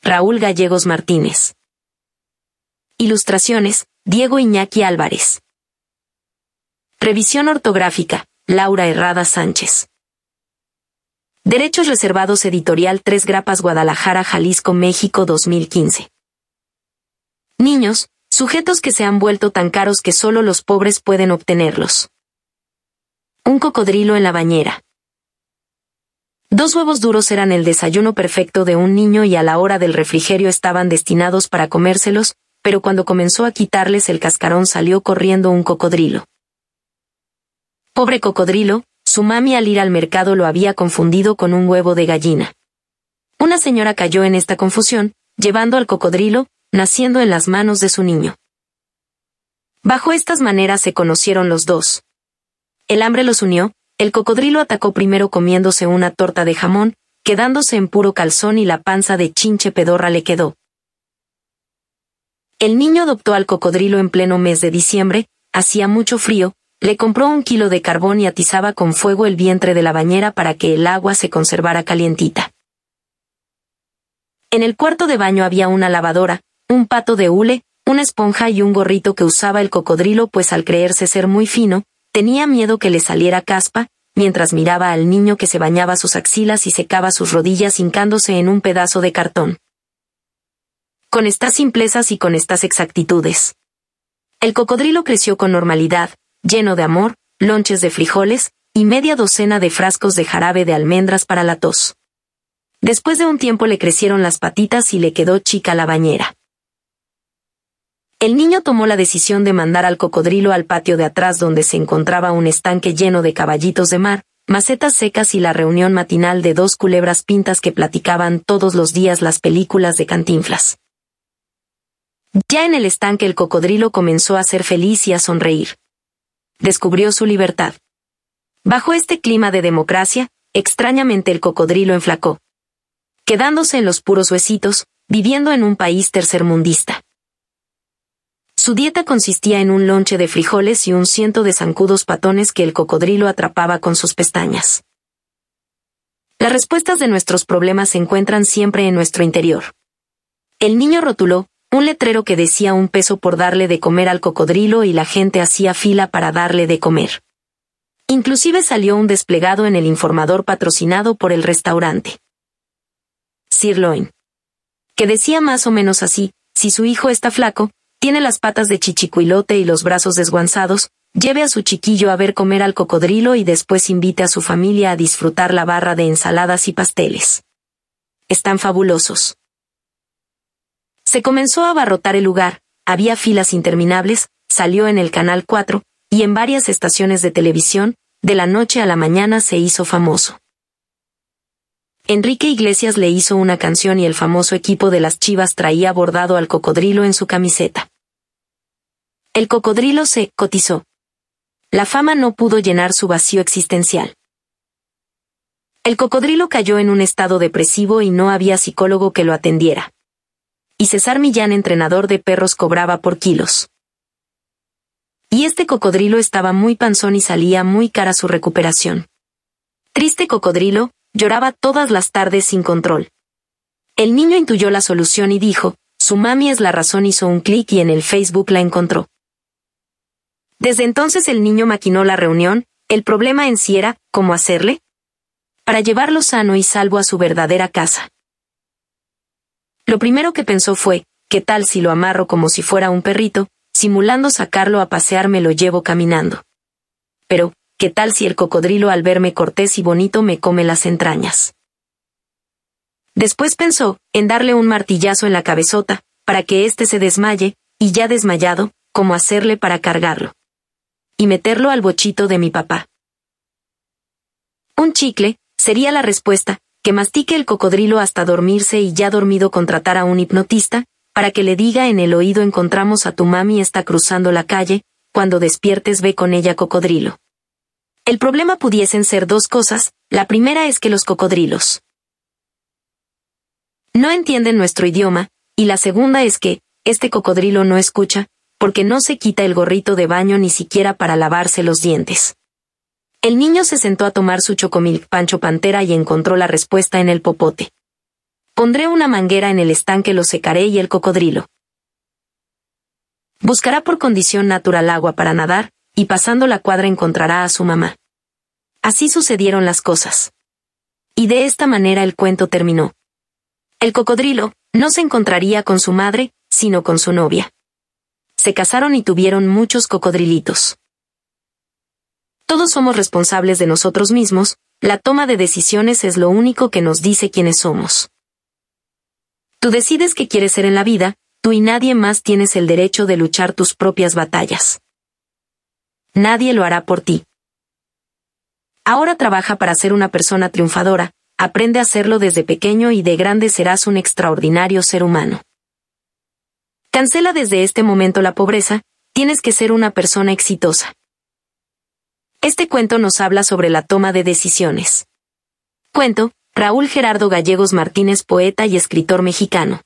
Raúl Gallegos Martínez. Ilustraciones, Diego Iñaki Álvarez. Revisión ortográfica, Laura Herrada Sánchez. Derechos reservados editorial Tres Grapas Guadalajara, Jalisco, México 2015. Niños, sujetos que se han vuelto tan caros que solo los pobres pueden obtenerlos. Un cocodrilo en la bañera. Dos huevos duros eran el desayuno perfecto de un niño y a la hora del refrigerio estaban destinados para comérselos, pero cuando comenzó a quitarles el cascarón salió corriendo un cocodrilo. Pobre cocodrilo, su mami al ir al mercado lo había confundido con un huevo de gallina. Una señora cayó en esta confusión, llevando al cocodrilo, naciendo en las manos de su niño. Bajo estas maneras se conocieron los dos. El hambre los unió, el cocodrilo atacó primero comiéndose una torta de jamón, quedándose en puro calzón y la panza de chinche pedorra le quedó. El niño adoptó al cocodrilo en pleno mes de diciembre, hacía mucho frío, le compró un kilo de carbón y atizaba con fuego el vientre de la bañera para que el agua se conservara calientita. En el cuarto de baño había una lavadora, un pato de hule, una esponja y un gorrito que usaba el cocodrilo pues al creerse ser muy fino, tenía miedo que le saliera caspa, mientras miraba al niño que se bañaba sus axilas y secaba sus rodillas hincándose en un pedazo de cartón. Con estas simplezas y con estas exactitudes. El cocodrilo creció con normalidad, lleno de amor, lonches de frijoles, y media docena de frascos de jarabe de almendras para la tos. Después de un tiempo le crecieron las patitas y le quedó chica la bañera. El niño tomó la decisión de mandar al cocodrilo al patio de atrás donde se encontraba un estanque lleno de caballitos de mar, macetas secas y la reunión matinal de dos culebras pintas que platicaban todos los días las películas de Cantinflas. Ya en el estanque el cocodrilo comenzó a ser feliz y a sonreír. Descubrió su libertad. Bajo este clima de democracia, extrañamente el cocodrilo enflacó. Quedándose en los puros huesitos, viviendo en un país tercermundista. Su dieta consistía en un lonche de frijoles y un ciento de zancudos patones que el cocodrilo atrapaba con sus pestañas. Las respuestas de nuestros problemas se encuentran siempre en nuestro interior. El niño rotuló, un letrero que decía un peso por darle de comer al cocodrilo y la gente hacía fila para darle de comer. Inclusive salió un desplegado en el informador patrocinado por el restaurante. Sirloin. Que decía más o menos así, si su hijo está flaco, tiene las patas de chichicuilote y los brazos desguanzados, lleve a su chiquillo a ver comer al cocodrilo y después invite a su familia a disfrutar la barra de ensaladas y pasteles. Están fabulosos. Se comenzó a abarrotar el lugar, había filas interminables, salió en el Canal 4, y en varias estaciones de televisión, de la noche a la mañana se hizo famoso. Enrique Iglesias le hizo una canción y el famoso equipo de las Chivas traía bordado al cocodrilo en su camiseta. El cocodrilo se cotizó. La fama no pudo llenar su vacío existencial. El cocodrilo cayó en un estado depresivo y no había psicólogo que lo atendiera. Y César Millán, entrenador de perros, cobraba por kilos. Y este cocodrilo estaba muy panzón y salía muy cara su recuperación. Triste cocodrilo, lloraba todas las tardes sin control. El niño intuyó la solución y dijo, su mami es la razón, hizo un clic y en el Facebook la encontró. Desde entonces el niño maquinó la reunión, el problema en sí era, ¿cómo hacerle? Para llevarlo sano y salvo a su verdadera casa. Lo primero que pensó fue, ¿qué tal si lo amarro como si fuera un perrito, simulando sacarlo a pasear me lo llevo caminando? Pero, ¿qué tal si el cocodrilo al verme cortés y bonito me come las entrañas? Después pensó, en darle un martillazo en la cabezota, para que éste se desmaye, y ya desmayado, cómo hacerle para cargarlo y meterlo al bochito de mi papá. Un chicle, sería la respuesta, que mastique el cocodrilo hasta dormirse y ya dormido contratar a un hipnotista, para que le diga en el oído encontramos a tu mami está cruzando la calle, cuando despiertes ve con ella cocodrilo. El problema pudiesen ser dos cosas, la primera es que los cocodrilos no entienden nuestro idioma, y la segunda es que, este cocodrilo no escucha, porque no se quita el gorrito de baño ni siquiera para lavarse los dientes. El niño se sentó a tomar su chocomilk Pancho Pantera y encontró la respuesta en el popote. Pondré una manguera en el estanque, lo secaré y el cocodrilo. Buscará por condición natural agua para nadar, y pasando la cuadra encontrará a su mamá. Así sucedieron las cosas. Y de esta manera el cuento terminó. El cocodrilo no se encontraría con su madre, sino con su novia. Se casaron y tuvieron muchos cocodrilitos. Todos somos responsables de nosotros mismos, la toma de decisiones es lo único que nos dice quiénes somos. Tú decides qué quieres ser en la vida, tú y nadie más tienes el derecho de luchar tus propias batallas. Nadie lo hará por ti. Ahora trabaja para ser una persona triunfadora, aprende a hacerlo desde pequeño y de grande serás un extraordinario ser humano. Cancela desde este momento la pobreza, tienes que ser una persona exitosa. Este cuento nos habla sobre la toma de decisiones. Cuento, Raúl Gerardo Gallegos Martínez, poeta y escritor mexicano.